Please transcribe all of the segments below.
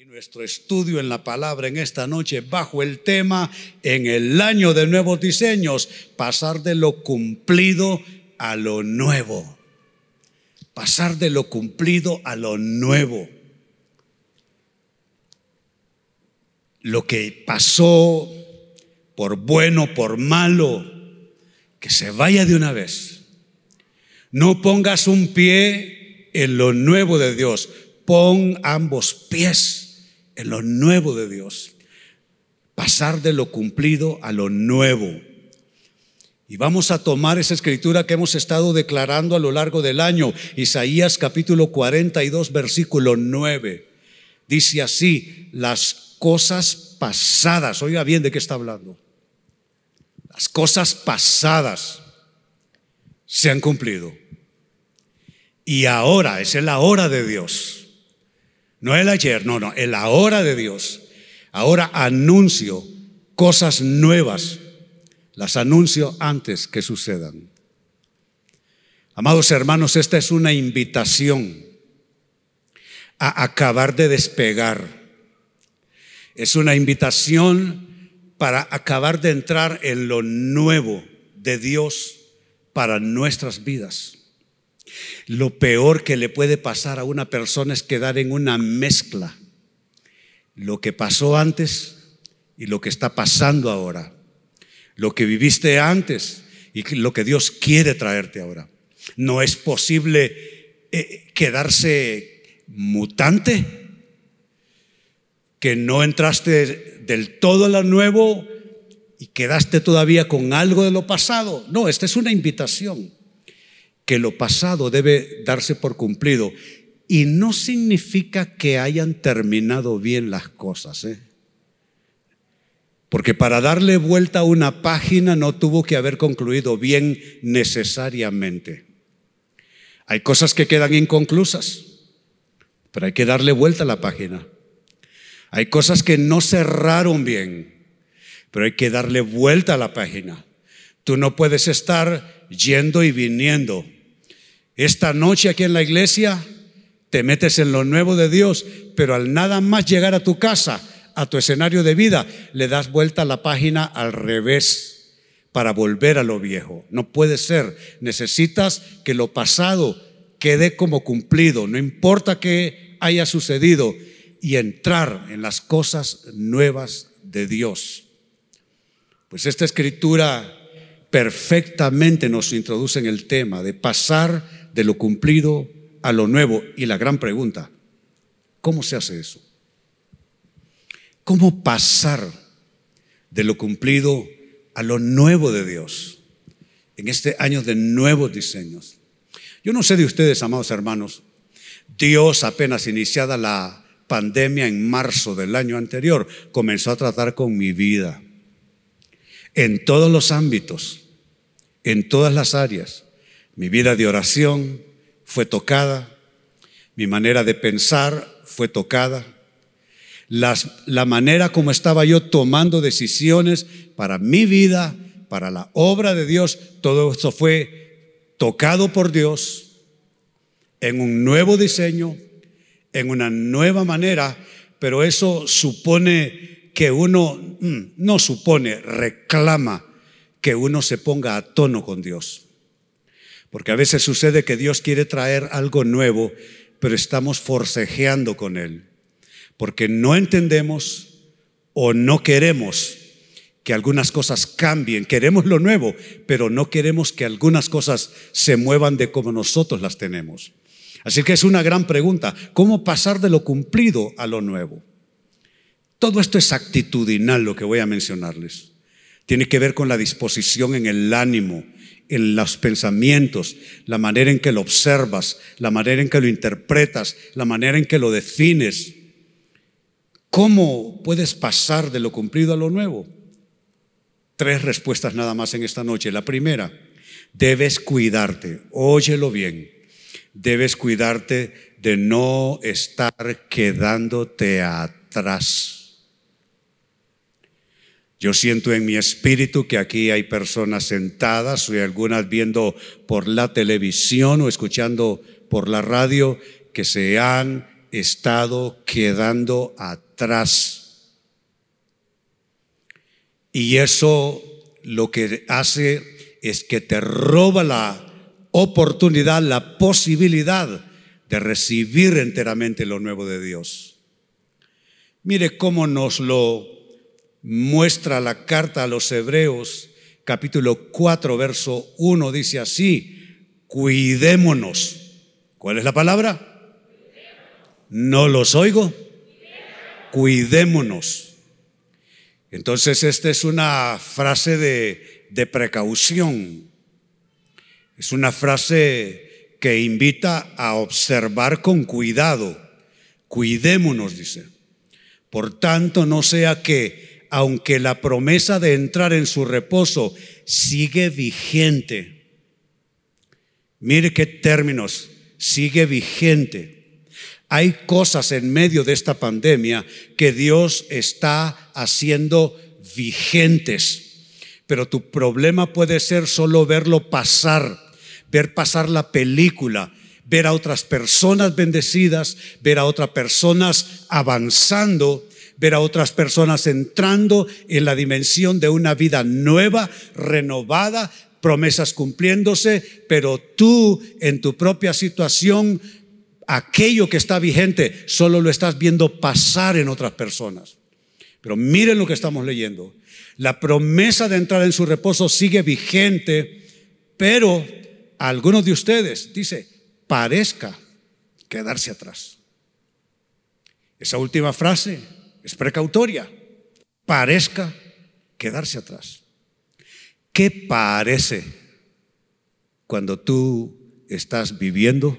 Y nuestro estudio en la palabra en esta noche bajo el tema en el año de nuevos diseños, pasar de lo cumplido a lo nuevo. Pasar de lo cumplido a lo nuevo. Lo que pasó por bueno, por malo, que se vaya de una vez. No pongas un pie en lo nuevo de Dios, pon ambos pies en lo nuevo de Dios. Pasar de lo cumplido a lo nuevo. Y vamos a tomar esa escritura que hemos estado declarando a lo largo del año, Isaías capítulo 42, versículo 9. Dice así, las cosas pasadas, oiga bien de qué está hablando, las cosas pasadas se han cumplido. Y ahora es la hora de Dios no el ayer, no, no, el ahora de Dios. Ahora anuncio cosas nuevas. Las anuncio antes que sucedan. Amados hermanos, esta es una invitación a acabar de despegar. Es una invitación para acabar de entrar en lo nuevo de Dios para nuestras vidas. Lo peor que le puede pasar a una persona es quedar en una mezcla. Lo que pasó antes y lo que está pasando ahora. Lo que viviste antes y lo que Dios quiere traerte ahora. No es posible eh, quedarse mutante, que no entraste del todo a lo nuevo y quedaste todavía con algo de lo pasado. No, esta es una invitación que lo pasado debe darse por cumplido. Y no significa que hayan terminado bien las cosas. ¿eh? Porque para darle vuelta a una página no tuvo que haber concluido bien necesariamente. Hay cosas que quedan inconclusas, pero hay que darle vuelta a la página. Hay cosas que no cerraron bien, pero hay que darle vuelta a la página. Tú no puedes estar yendo y viniendo esta noche aquí en la iglesia te metes en lo nuevo de Dios, pero al nada más llegar a tu casa, a tu escenario de vida, le das vuelta a la página al revés para volver a lo viejo. No puede ser. Necesitas que lo pasado quede como cumplido, no importa qué haya sucedido, y entrar en las cosas nuevas de Dios. Pues esta escritura perfectamente nos introduce en el tema de pasar de lo cumplido a lo nuevo. Y la gran pregunta, ¿cómo se hace eso? ¿Cómo pasar de lo cumplido a lo nuevo de Dios en este año de nuevos diseños? Yo no sé de ustedes, amados hermanos, Dios apenas iniciada la pandemia en marzo del año anterior, comenzó a tratar con mi vida en todos los ámbitos, en todas las áreas. Mi vida de oración fue tocada, mi manera de pensar fue tocada, la manera como estaba yo tomando decisiones para mi vida, para la obra de Dios, todo eso fue tocado por Dios en un nuevo diseño, en una nueva manera, pero eso supone que uno, mm, no supone, reclama que uno se ponga a tono con Dios. Porque a veces sucede que Dios quiere traer algo nuevo, pero estamos forcejeando con Él. Porque no entendemos o no queremos que algunas cosas cambien. Queremos lo nuevo, pero no queremos que algunas cosas se muevan de como nosotros las tenemos. Así que es una gran pregunta. ¿Cómo pasar de lo cumplido a lo nuevo? Todo esto es actitudinal lo que voy a mencionarles. Tiene que ver con la disposición en el ánimo, en los pensamientos, la manera en que lo observas, la manera en que lo interpretas, la manera en que lo defines. ¿Cómo puedes pasar de lo cumplido a lo nuevo? Tres respuestas nada más en esta noche. La primera, debes cuidarte, óyelo bien, debes cuidarte de no estar quedándote atrás. Yo siento en mi espíritu que aquí hay personas sentadas y algunas viendo por la televisión o escuchando por la radio que se han estado quedando atrás. Y eso lo que hace es que te roba la oportunidad, la posibilidad de recibir enteramente lo nuevo de Dios. Mire cómo nos lo muestra la carta a los Hebreos, capítulo 4, verso 1, dice así, cuidémonos. ¿Cuál es la palabra? No los oigo. Cuidémonos. Entonces, esta es una frase de, de precaución. Es una frase que invita a observar con cuidado. Cuidémonos, dice. Por tanto, no sea que, aunque la promesa de entrar en su reposo sigue vigente, mire qué términos, sigue vigente. Hay cosas en medio de esta pandemia que Dios está haciendo vigentes, pero tu problema puede ser solo verlo pasar ver pasar la película, ver a otras personas bendecidas, ver a otras personas avanzando, ver a otras personas entrando en la dimensión de una vida nueva, renovada, promesas cumpliéndose, pero tú en tu propia situación, aquello que está vigente, solo lo estás viendo pasar en otras personas. Pero miren lo que estamos leyendo. La promesa de entrar en su reposo sigue vigente, pero algunos de ustedes, dice, parezca quedarse atrás. Esa última frase es precautoria. Parezca quedarse atrás. ¿Qué parece cuando tú estás viviendo?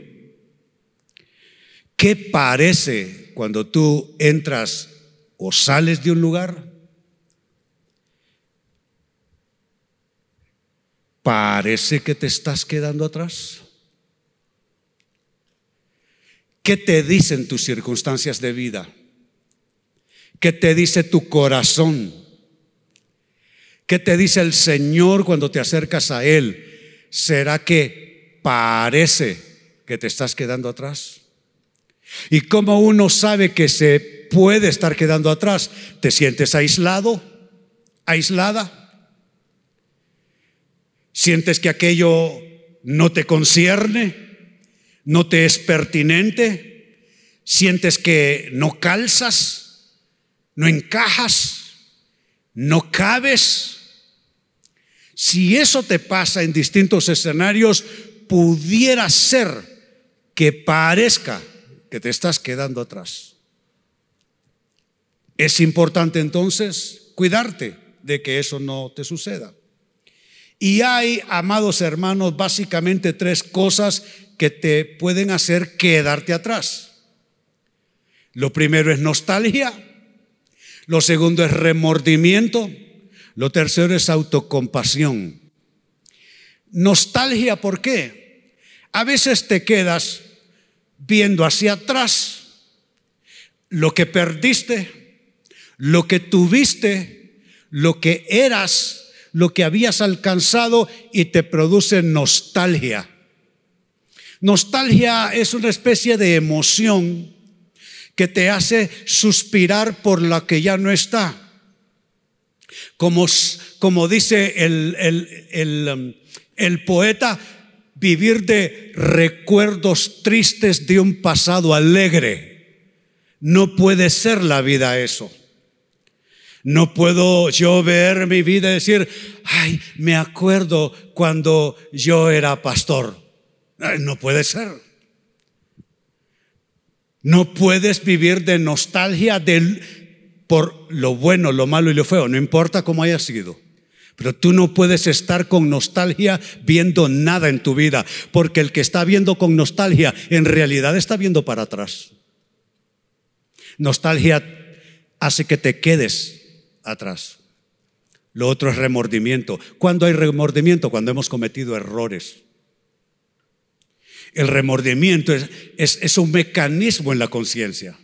¿Qué parece cuando tú entras o sales de un lugar? parece que te estás quedando atrás? ¿Qué te dicen tus circunstancias de vida? ¿Qué te dice tu corazón? ¿Qué te dice el Señor cuando te acercas a Él? ¿Será que parece que te estás quedando atrás? ¿Y cómo uno sabe que se puede estar quedando atrás? ¿Te sientes aislado? ¿Aislada? ¿Sientes que aquello no te concierne? ¿No te es pertinente? ¿Sientes que no calzas? ¿No encajas? ¿No cabes? Si eso te pasa en distintos escenarios, pudiera ser que parezca que te estás quedando atrás. Es importante entonces cuidarte de que eso no te suceda. Y hay, amados hermanos, básicamente tres cosas que te pueden hacer quedarte atrás. Lo primero es nostalgia, lo segundo es remordimiento, lo tercero es autocompasión. Nostalgia, ¿por qué? A veces te quedas viendo hacia atrás lo que perdiste, lo que tuviste, lo que eras lo que habías alcanzado y te produce nostalgia. Nostalgia es una especie de emoción que te hace suspirar por la que ya no está. Como, como dice el, el, um, el poeta, vivir de recuerdos tristes de un pasado alegre. No puede ser la vida eso. No puedo yo ver mi vida y decir, ay, me acuerdo cuando yo era pastor. No puede ser. No puedes vivir de nostalgia por lo bueno, lo malo y lo feo, no importa cómo haya sido. Pero tú no puedes estar con nostalgia viendo nada en tu vida, porque el que está viendo con nostalgia en realidad está viendo para atrás. Nostalgia hace que te quedes atrás. Lo otro es remordimiento. ¿Cuándo hay remordimiento? Cuando hemos cometido errores. El remordimiento es, es, un mecanismo en la conciencia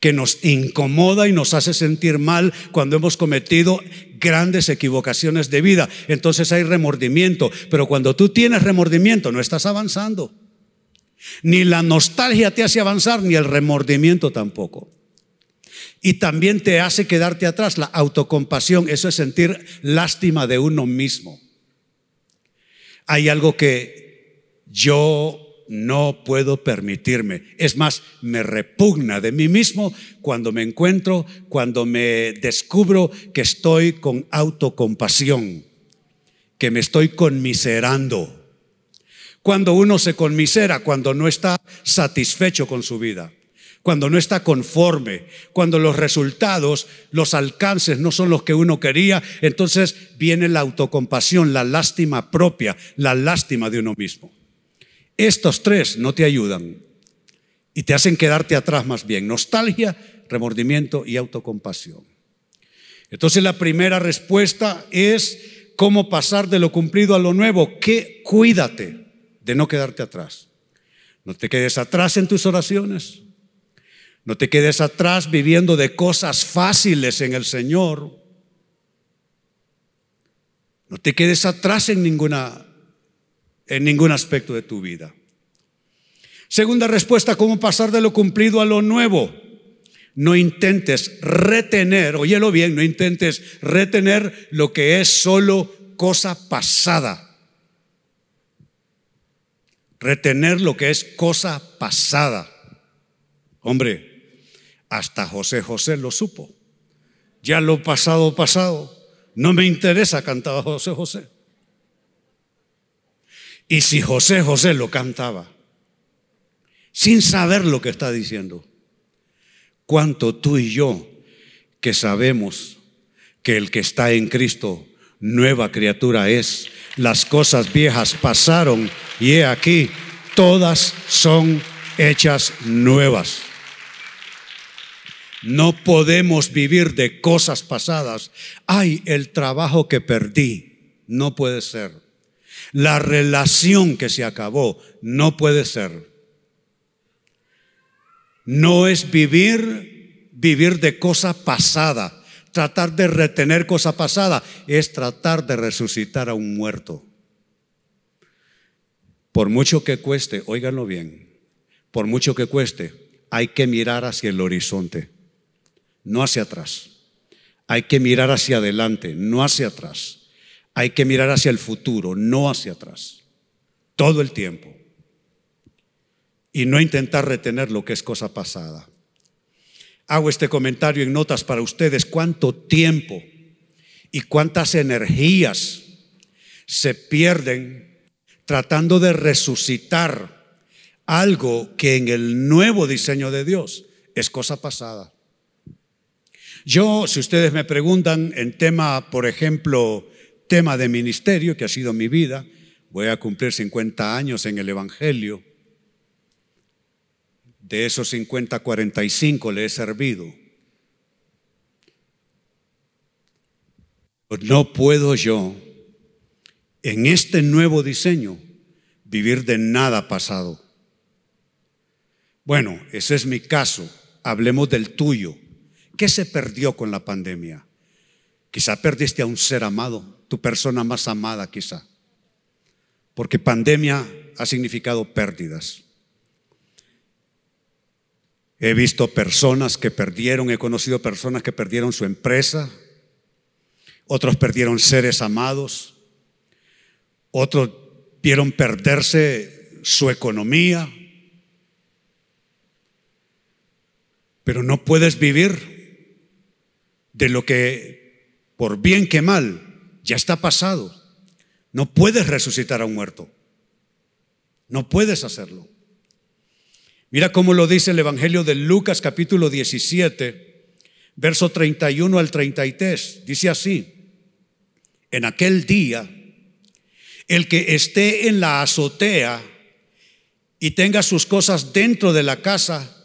que nos incomoda y nos hace sentir mal cuando hemos cometido grandes equivocaciones de vida. Entonces hay remordimiento, pero cuando tú tienes remordimiento no estás avanzando. Ni la nostalgia te hace avanzar, ni el remordimiento tampoco. Y también te hace quedarte atrás. La autocompasión, eso es sentir lástima de uno mismo. Hay algo que yo no puedo permitirme. Es más, me repugna de mí mismo cuando me encuentro, cuando me descubro que estoy con autocompasión, que me estoy conmiserando. Cuando uno se conmisera, cuando no está satisfecho con su vida cuando no está conforme, cuando los resultados, los alcances no son los que uno quería, entonces viene la autocompasión, la lástima propia, la lástima de uno mismo. Estos tres no te ayudan y te hacen quedarte atrás más bien. Nostalgia, remordimiento y autocompasión. Entonces la primera respuesta es cómo pasar de lo cumplido a lo nuevo. Que cuídate de no quedarte atrás. No te quedes atrás en tus oraciones. No te quedes atrás viviendo de cosas fáciles en el Señor. No te quedes atrás en ninguna en ningún aspecto de tu vida. Segunda respuesta, ¿cómo pasar de lo cumplido a lo nuevo? No intentes retener, óyelo bien, no intentes retener lo que es solo cosa pasada. Retener lo que es cosa pasada. Hombre, hasta José José lo supo. Ya lo pasado, pasado. No me interesa, cantaba José José. Y si José José lo cantaba, sin saber lo que está diciendo, ¿cuánto tú y yo que sabemos que el que está en Cristo, nueva criatura es? Las cosas viejas pasaron y he aquí, todas son hechas nuevas. No podemos vivir de cosas pasadas. Ay, el trabajo que perdí. No puede ser. La relación que se acabó. No puede ser. No es vivir, vivir de cosa pasada. Tratar de retener cosa pasada es tratar de resucitar a un muerto. Por mucho que cueste, óiganlo bien, por mucho que cueste, hay que mirar hacia el horizonte no hacia atrás. Hay que mirar hacia adelante, no hacia atrás. Hay que mirar hacia el futuro, no hacia atrás. Todo el tiempo. Y no intentar retener lo que es cosa pasada. Hago este comentario en notas para ustedes. ¿Cuánto tiempo y cuántas energías se pierden tratando de resucitar algo que en el nuevo diseño de Dios es cosa pasada? Yo, si ustedes me preguntan en tema, por ejemplo, tema de ministerio, que ha sido mi vida, voy a cumplir 50 años en el Evangelio. De esos 50, 45 le he servido. No puedo yo, en este nuevo diseño, vivir de nada pasado. Bueno, ese es mi caso. Hablemos del tuyo. ¿Qué se perdió con la pandemia? Quizá perdiste a un ser amado, tu persona más amada quizá. Porque pandemia ha significado pérdidas. He visto personas que perdieron, he conocido personas que perdieron su empresa, otros perdieron seres amados, otros vieron perderse su economía. Pero no puedes vivir de lo que, por bien que mal, ya está pasado. No puedes resucitar a un muerto. No puedes hacerlo. Mira cómo lo dice el Evangelio de Lucas capítulo 17, verso 31 al 33. Dice así, en aquel día, el que esté en la azotea y tenga sus cosas dentro de la casa,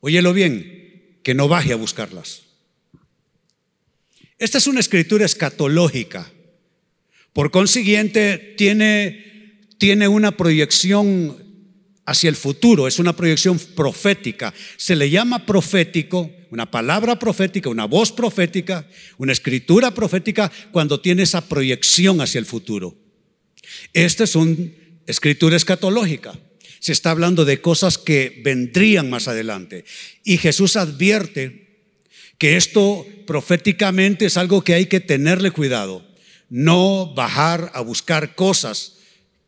óyelo bien, que no baje a buscarlas. Esta es una escritura escatológica. Por consiguiente, tiene, tiene una proyección hacia el futuro, es una proyección profética. Se le llama profético, una palabra profética, una voz profética, una escritura profética cuando tiene esa proyección hacia el futuro. Esta es una escritura escatológica. Se está hablando de cosas que vendrían más adelante. Y Jesús advierte que esto proféticamente es algo que hay que tenerle cuidado. No bajar a buscar cosas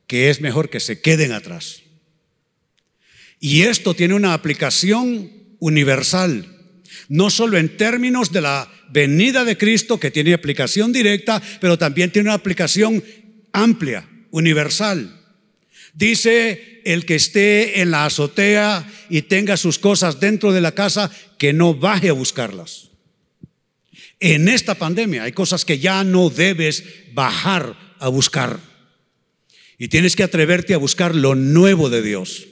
que es mejor que se queden atrás. Y esto tiene una aplicación universal, no solo en términos de la venida de Cristo, que tiene aplicación directa, pero también tiene una aplicación amplia, universal. Dice el que esté en la azotea y tenga sus cosas dentro de la casa, que no baje a buscarlas. En esta pandemia hay cosas que ya no debes bajar a buscar. Y tienes que atreverte a buscar lo nuevo de Dios.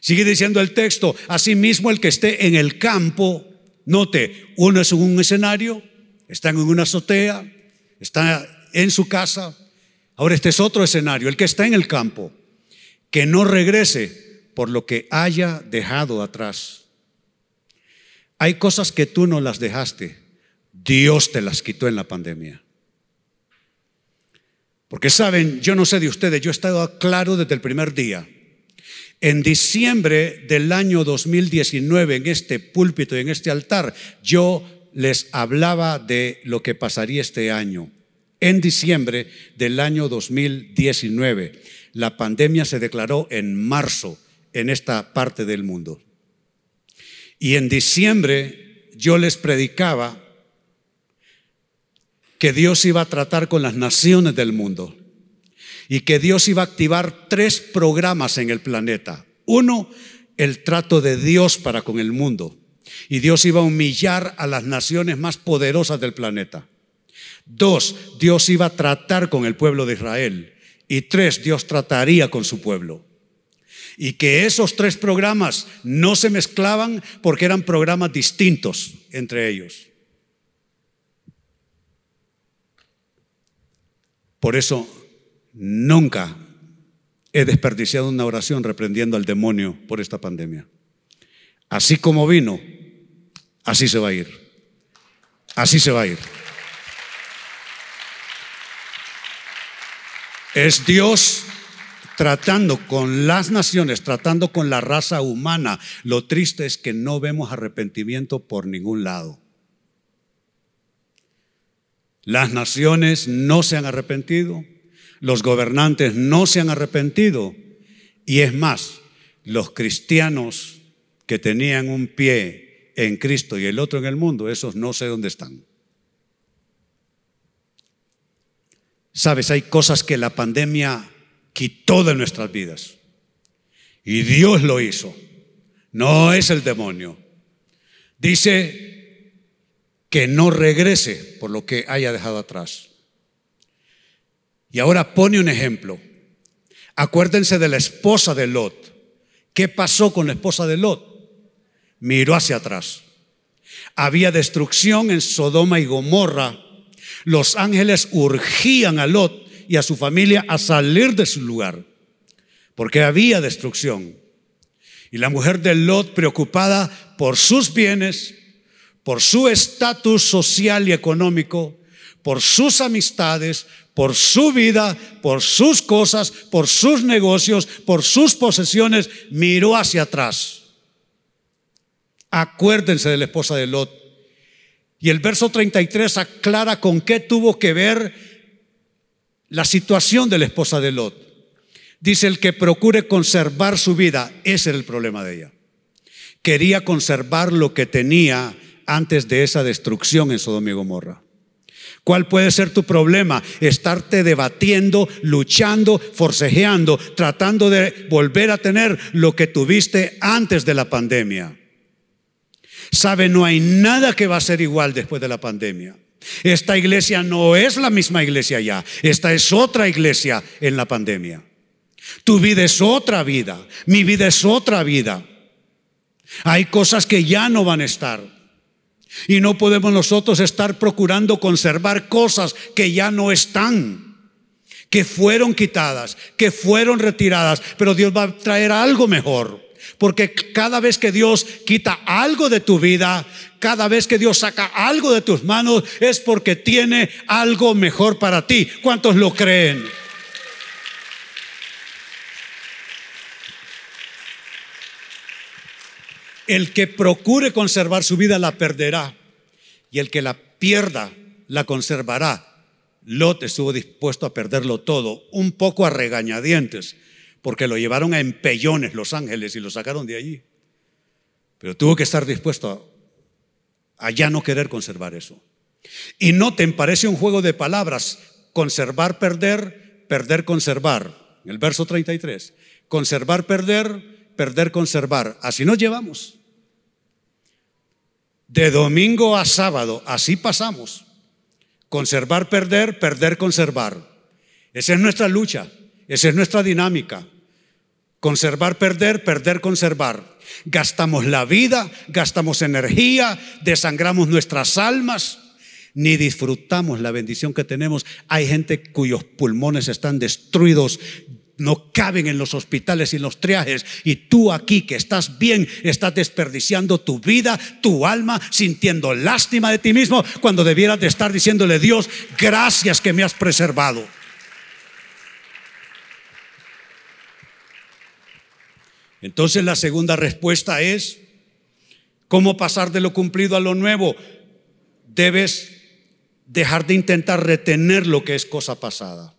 Sigue diciendo el texto, asimismo el que esté en el campo, note, uno es en un escenario, está en una azotea, está en su casa, ahora este es otro escenario, el que está en el campo, que no regrese por lo que haya dejado atrás. Hay cosas que tú no las dejaste, Dios te las quitó en la pandemia. Porque saben, yo no sé de ustedes, yo he estado claro desde el primer día en diciembre del año 2019, en este púlpito y en este altar, yo les hablaba de lo que pasaría este año. En diciembre del año 2019, la pandemia se declaró en marzo en esta parte del mundo. Y en diciembre yo les predicaba que Dios iba a tratar con las naciones del mundo y que Dios iba a activar tres programas en el planeta. Uno, el trato de Dios para con el mundo. Y Dios iba a humillar a las naciones más poderosas del planeta. Dos, Dios iba a tratar con el pueblo de Israel. Y tres, Dios trataría con su pueblo. Y que esos tres programas no se mezclaban porque eran programas distintos entre ellos. Por eso Nunca he desperdiciado una oración reprendiendo al demonio por esta pandemia. Así como vino, así se va a ir. Así se va a ir. Es Dios tratando con las naciones, tratando con la raza humana. Lo triste es que no vemos arrepentimiento por ningún lado. Las naciones no se han arrepentido, los gobernantes no se han arrepentido. Y es más, los cristianos que tenían un pie en Cristo y el otro en el mundo, esos no sé dónde están. Sabes, hay cosas que la pandemia quitó de nuestras vidas. Y Dios lo hizo. No es el demonio. Dice que no regrese por lo que haya dejado atrás. Y ahora pone un ejemplo. Acuérdense de la esposa de Lot. ¿Qué pasó con la esposa de Lot? Miró hacia atrás. Había destrucción en Sodoma y Gomorra. Los ángeles urgían a Lot y a su familia a salir de su lugar, porque había destrucción. Y la mujer de Lot, preocupada por sus bienes, por su estatus social y económico, por sus amistades, por su vida, por sus cosas, por sus negocios, por sus posesiones, miró hacia atrás. Acuérdense de la esposa de Lot. Y el verso 33 aclara con qué tuvo que ver la situación de la esposa de Lot. Dice el que procure conservar su vida, ese era el problema de ella. Quería conservar lo que tenía antes de esa destrucción en Sodoma y Gomorra. ¿Cuál puede ser tu problema? Estarte debatiendo, luchando, forcejeando, tratando de volver a tener lo que tuviste antes de la pandemia. Sabe, no hay nada que va a ser igual después de la pandemia. Esta iglesia no es la misma iglesia ya. Esta es otra iglesia en la pandemia. Tu vida es otra vida. Mi vida es otra vida. Hay cosas que ya no van a estar. Y no podemos nosotros estar procurando conservar cosas que ya no están, que fueron quitadas, que fueron retiradas, pero Dios va a traer algo mejor. Porque cada vez que Dios quita algo de tu vida, cada vez que Dios saca algo de tus manos, es porque tiene algo mejor para ti. ¿Cuántos lo creen? El que procure conservar su vida la perderá y el que la pierda la conservará. Lot estuvo dispuesto a perderlo todo, un poco a regañadientes, porque lo llevaron a empellones los ángeles y lo sacaron de allí. Pero tuvo que estar dispuesto a, ya no querer conservar eso. Y noten, parece un juego de palabras, conservar, perder, perder, conservar. El verso 33, conservar, perder, perder, conservar. Así nos llevamos. De domingo a sábado, así pasamos. Conservar, perder, perder, conservar. Esa es nuestra lucha, esa es nuestra dinámica. Conservar, perder, perder, conservar. Gastamos la vida, gastamos energía, desangramos nuestras almas, ni disfrutamos la bendición que tenemos. Hay gente cuyos pulmones están destruidos, no caben en los hospitales y en los triajes. Y tú aquí que estás bien, estás desperdiciando tu vida, tu alma, sintiendo lástima de ti mismo, cuando debieras de estar diciéndole Dios, gracias que me has preservado. Entonces la segunda respuesta es, ¿cómo pasar de lo cumplido a lo nuevo? Debes dejar de intentar retener lo que es cosa pasada.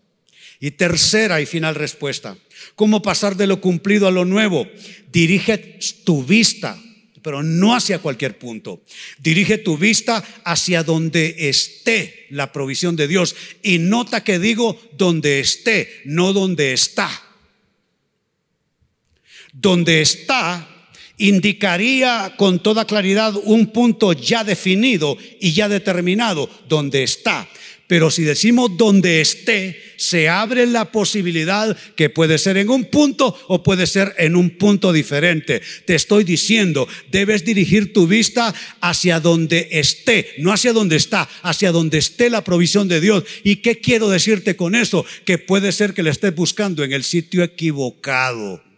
Y tercera y final respuesta, ¿cómo pasar de lo cumplido a lo nuevo? Dirige tu vista, pero no hacia cualquier punto. Dirige tu vista hacia donde esté la provisión de Dios. Y nota que digo donde esté, no donde está donde está indicaría con toda claridad un punto ya definido y ya determinado, donde está. Pero si decimos donde esté, se abre la posibilidad que puede ser en un punto o puede ser en un punto diferente. Te estoy diciendo, debes dirigir tu vista hacia donde esté, no hacia donde está, hacia donde esté la provisión de Dios. ¿Y qué quiero decirte con eso? Que puede ser que le estés buscando en el sitio equivocado.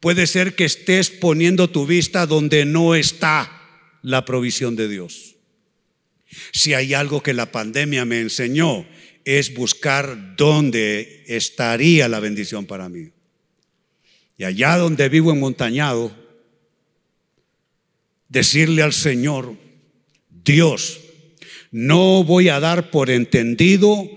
Puede ser que estés poniendo tu vista donde no está la provisión de Dios. Si hay algo que la pandemia me enseñó, es buscar dónde estaría la bendición para mí. Y allá donde vivo en Montañado, decirle al Señor, Dios, no voy a dar por entendido,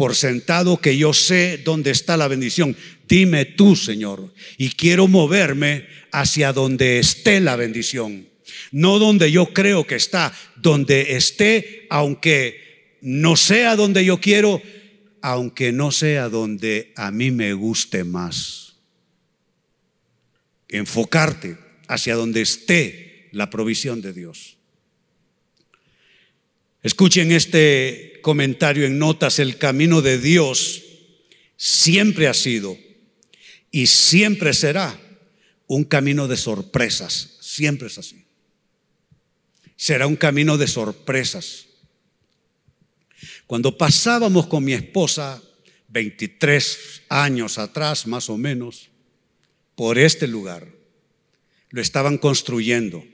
por sentado que yo sé dónde está la bendición. Dime tú, Señor, y quiero moverme hacia donde esté la bendición. No donde yo creo que está, donde esté, aunque no sea donde yo quiero, aunque no sea donde a mí me guste más. Enfocarte hacia donde esté la provisión de Dios. Escuchen este comentario en notas, el camino de Dios siempre ha sido y siempre será un camino de sorpresas. Siempre es así. Será un camino de sorpresas. Cuando pasábamos con mi esposa, 23 años atrás más o menos, por este lugar, lo estaban construyendo.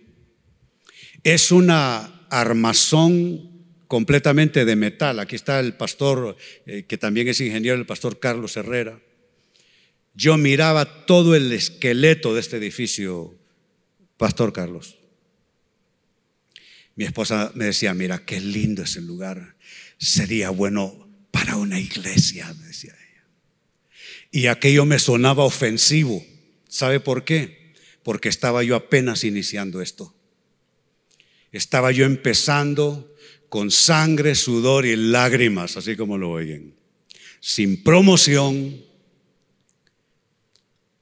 Es una armazón completamente de metal. Aquí está el pastor, eh, que también es ingeniero, el pastor Carlos Herrera yo miraba todo el esqueleto de este edificio, Pastor Carlos. Mi esposa me decía, mira, qué lindo es el lugar. Sería bueno para una iglesia, me decía ella. Y aquello me sonaba ofensivo. ¿Sabe por qué? Porque estaba yo apenas iniciando esto. Estaba yo empezando con sangre, sudor y lágrimas, así como lo oyen. Sin promoción,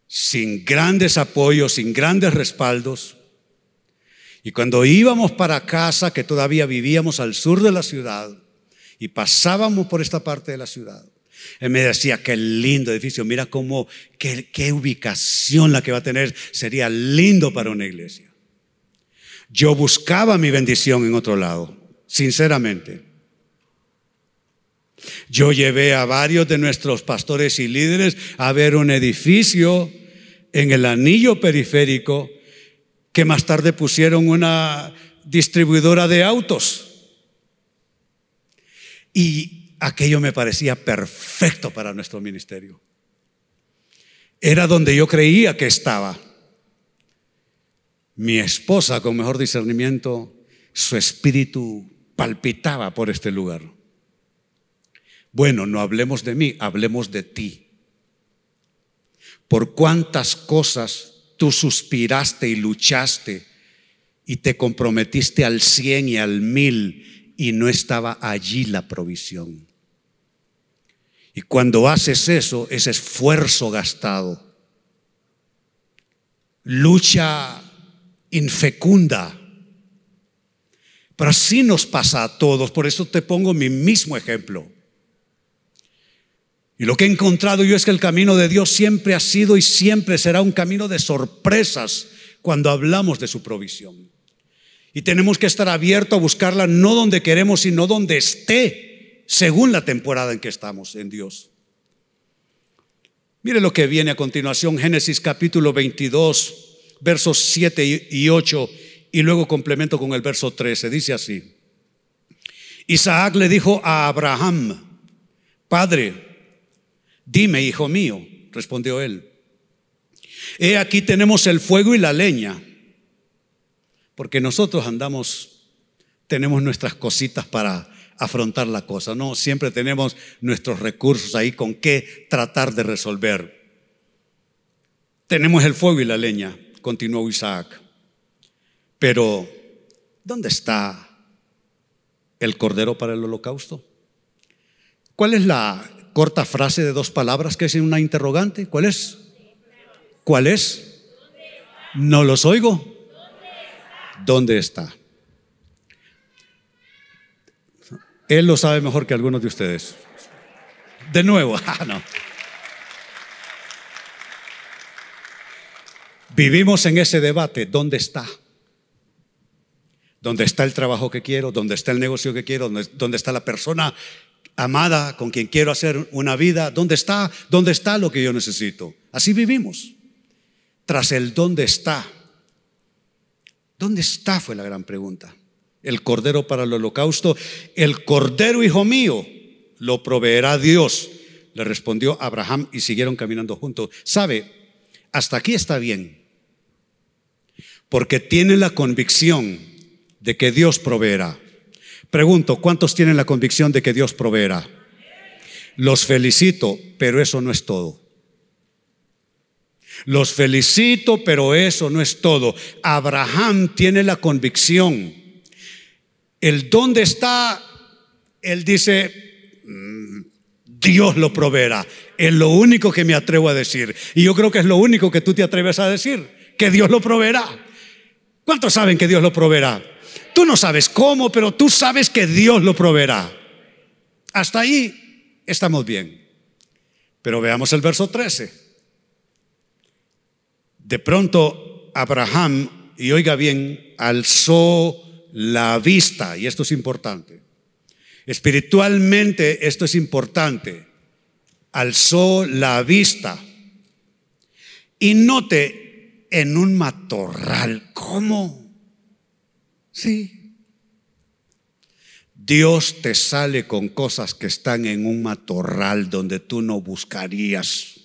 sin grandes apoyos, sin grandes respaldos. Y cuando íbamos para casa, que todavía vivíamos al sur de la ciudad, y pasábamos por esta parte de la ciudad, él me decía, qué lindo edificio, mira cómo, qué, qué ubicación la que va a tener, sería lindo para una iglesia. Yo buscaba mi bendición en otro lado, sinceramente. Yo llevé a varios de nuestros pastores y líderes a ver un edificio en el anillo periférico que más tarde pusieron una distribuidora de autos. Y aquello me parecía perfecto para nuestro ministerio. Era donde yo creía que estaba. Mi esposa, con mejor discernimiento, su espíritu palpitaba por este lugar. Bueno, no hablemos de mí, hablemos de ti. Por cuántas cosas tú suspiraste y luchaste y te comprometiste al cien y al mil y no estaba allí la provisión. Y cuando haces eso, ese esfuerzo gastado, lucha infecunda. Pero así nos pasa a todos, por eso te pongo mi mismo ejemplo. Y lo que he encontrado yo es que el camino de Dios siempre ha sido y siempre será un camino de sorpresas cuando hablamos de su provisión. Y tenemos que estar abiertos a buscarla no donde queremos, sino donde esté, según la temporada en que estamos en Dios. Mire lo que viene a continuación, Génesis capítulo 22, versos 7 y 8, y luego complemento con el verso 13. Dice así, Isaac le dijo a Abraham, Padre, dime, hijo mío, respondió él, he aquí tenemos el fuego y la leña, porque nosotros andamos, tenemos nuestras cositas para afrontar la cosa, no siempre tenemos nuestros recursos ahí con qué tratar de resolver. Tenemos el fuego y la leña continuó Isaac. Pero, ¿dónde está el cordero para el holocausto? ¿Cuál es la corta frase de dos palabras que es una interrogante? ¿Cuál es? ¿Cuál es? No los oigo. ¿Dónde está? Él lo sabe mejor que algunos de ustedes. De nuevo, ah, no. Vivimos en ese debate, ¿dónde está? ¿Dónde está el trabajo que quiero? ¿Dónde está el negocio que quiero? ¿Dónde está la persona amada con quien quiero hacer una vida? ¿Dónde está? ¿Dónde está lo que yo necesito? Así vivimos. Tras el dónde está. ¿Dónde está? Fue la gran pregunta. El cordero para el holocausto. El cordero, hijo mío, lo proveerá Dios. Le respondió Abraham y siguieron caminando juntos. ¿Sabe? Hasta aquí está bien porque tienen la convicción de que Dios proveerá. Pregunto, ¿cuántos tienen la convicción de que Dios proveerá? Los felicito, pero eso no es todo. Los felicito, pero eso no es todo. Abraham tiene la convicción. El dónde está, él dice, mm, Dios lo proveerá. Es lo único que me atrevo a decir. Y yo creo que es lo único que tú te atreves a decir, que Dios lo proveerá. ¿Cuántos saben que Dios lo proveerá? Tú no sabes cómo, pero tú sabes que Dios lo proveerá. Hasta ahí estamos bien. Pero veamos el verso 13. De pronto Abraham, y oiga bien, alzó la vista, y esto es importante. Espiritualmente esto es importante. Alzó la vista. Y note en un matorral. ¿Cómo? Sí. Dios te sale con cosas que están en un matorral donde tú no buscarías.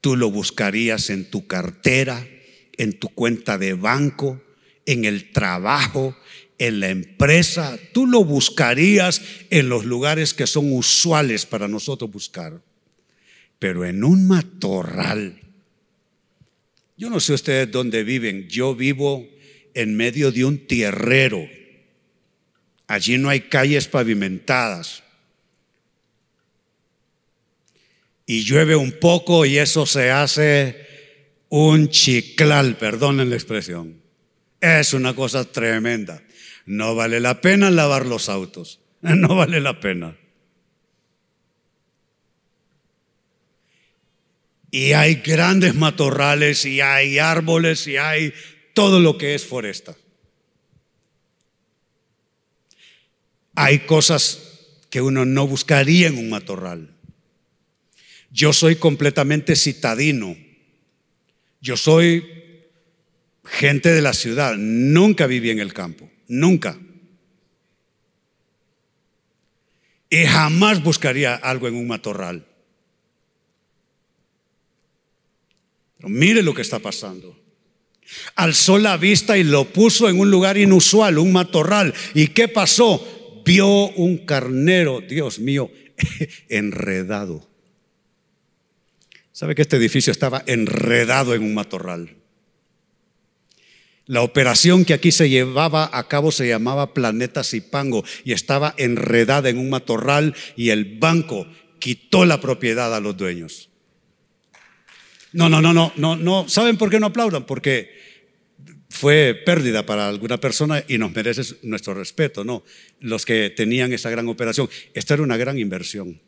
Tú lo buscarías en tu cartera, en tu cuenta de banco, en el trabajo, en la empresa. Tú lo buscarías en los lugares que son usuales para nosotros buscar. Pero en un matorral yo no sé ustedes dónde viven. Yo vivo en medio de un tierrero. Allí no hay calles pavimentadas. Y llueve un poco y eso se hace un chiclal, perdonen la expresión. Es una cosa tremenda. No vale la pena lavar los autos. No vale la pena. Y hay grandes matorrales y hay árboles y hay todo lo que es foresta. Hay cosas que uno no buscaría en un matorral. Yo soy completamente citadino. Yo soy gente de la ciudad. Nunca viví en el campo. Nunca. Y jamás buscaría algo en un matorral. Pero mire lo que está pasando. Alzó la vista y lo puso en un lugar inusual, un matorral. ¿Y qué pasó? Vio un carnero, Dios mío, enredado. ¿Sabe que este edificio estaba enredado en un matorral? La operación que aquí se llevaba a cabo se llamaba Planeta Zipango y estaba enredada en un matorral y el banco quitó la propiedad a los dueños. No, no, no, no, no, no. ¿Saben por qué no aplaudan? Porque fue pérdida para alguna persona y nos merece nuestro respeto, ¿no? Los que tenían esa gran operación. Esta era una gran inversión.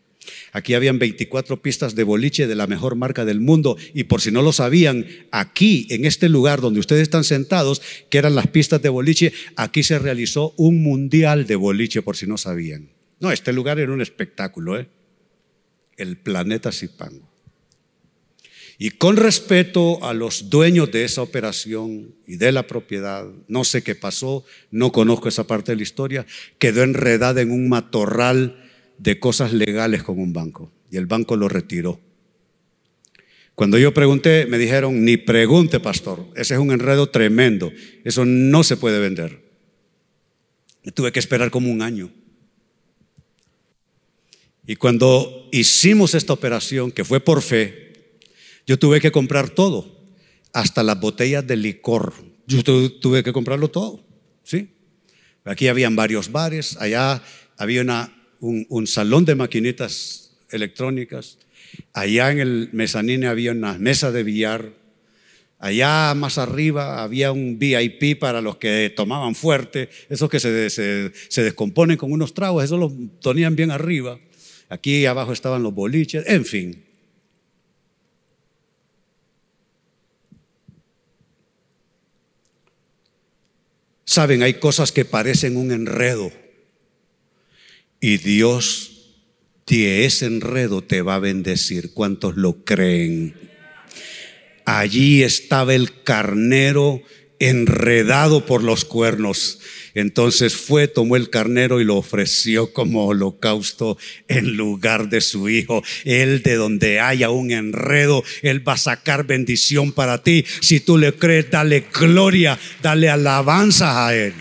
Aquí habían 24 pistas de boliche de la mejor marca del mundo y por si no lo sabían, aquí en este lugar donde ustedes están sentados, que eran las pistas de boliche, aquí se realizó un mundial de boliche por si no sabían. No, este lugar era un espectáculo, ¿eh? El planeta Zipango. Y con respeto a los dueños de esa operación y de la propiedad, no sé qué pasó, no conozco esa parte de la historia, quedó enredada en un matorral de cosas legales con un banco y el banco lo retiró. Cuando yo pregunté, me dijeron, ni pregunte, pastor, ese es un enredo tremendo, eso no se puede vender. tuve que esperar como un año. Y cuando hicimos esta operación, que fue por fe, yo tuve que comprar todo, hasta las botellas de licor. Yo tuve que comprarlo todo, ¿sí? Aquí habían varios bares, allá había una un, salón de maquinitas electrónicas. Allá en el mezanine había una mesa de billar. Allá más arriba había un VIP para los que tomaban fuerte, esos que se, se, descomponen con unos tragos, eso lo ponían bien arriba. Aquí abajo estaban los boliches, en fin. Saben, hay cosas que parecen un enredo y Dios de ese enredo te va a bendecir. ¿Cuántos lo creen? Allí estaba el carnero enredado por los cuernos. Entonces fue, tomó el carnero y lo ofreció como holocausto en lugar de su hijo. Él de donde haya un enredo, Él va a sacar bendición para ti. Si tú le crees, dale gloria, dale alabanza a Él.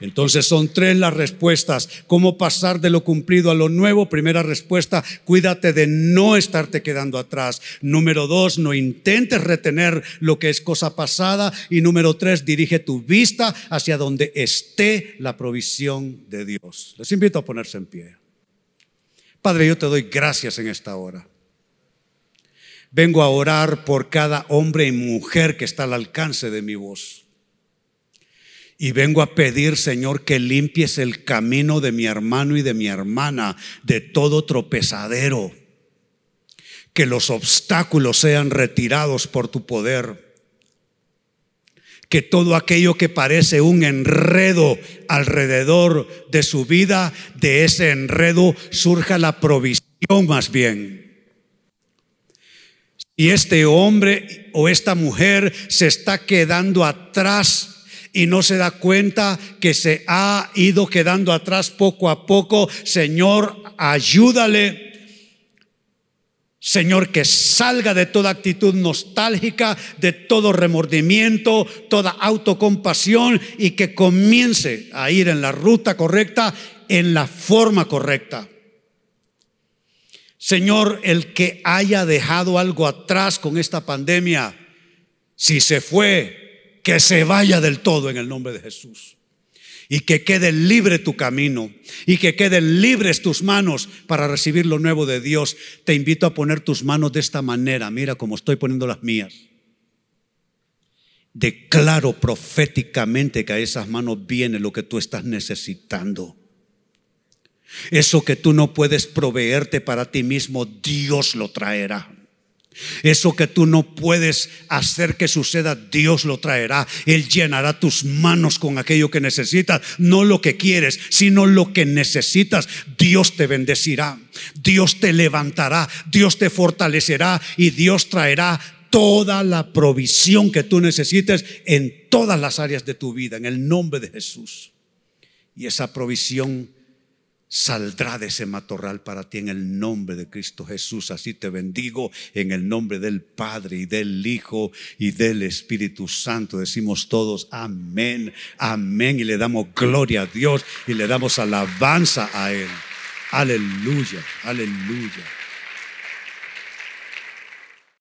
Entonces son tres las respuestas. ¿Cómo pasar de lo cumplido a lo nuevo? Primera respuesta, cuídate de no estarte quedando atrás. Número dos, no intentes retener lo que es cosa pasada. Y número tres, dirige tu vista hacia donde esté la provisión de Dios. Les invito a ponerse en pie. Padre, yo te doy gracias en esta hora. Vengo a orar por cada hombre y mujer que está al alcance de mi voz. Y vengo a pedir, Señor, que limpies el camino de mi hermano y de mi hermana de todo tropezadero. Que los obstáculos sean retirados por tu poder. Que todo aquello que parece un enredo alrededor de su vida, de ese enredo surja la provisión más bien. Y este hombre o esta mujer se está quedando atrás y no se da cuenta que se ha ido quedando atrás poco a poco. Señor, ayúdale. Señor, que salga de toda actitud nostálgica, de todo remordimiento, toda autocompasión y que comience a ir en la ruta correcta, en la forma correcta. Señor, el que haya dejado algo atrás con esta pandemia, si se fue, que se vaya del todo en el nombre de Jesús. Y que quede libre tu camino y que queden libres tus manos para recibir lo nuevo de Dios. Te invito a poner tus manos de esta manera. Mira como estoy poniendo las mías. Declaro proféticamente que a esas manos viene lo que tú estás necesitando. Eso que tú no puedes proveerte para ti mismo, Dios lo traerá. Eso que tú no puedes hacer que suceda, Dios lo traerá. Él llenará tus manos con aquello que necesitas, no lo que quieres, sino lo que necesitas. Dios te bendecirá, Dios te levantará, Dios te fortalecerá y Dios traerá toda la provisión que tú necesites en todas las áreas de tu vida, en el nombre de Jesús. Y esa provisión saldrá de ese matorral para ti en el nombre de Cristo Jesús. Así te bendigo en el nombre del Padre y del Hijo y del Espíritu Santo. Decimos todos amén, amén y le damos gloria a Dios y le damos alabanza a Él. Aleluya, aleluya.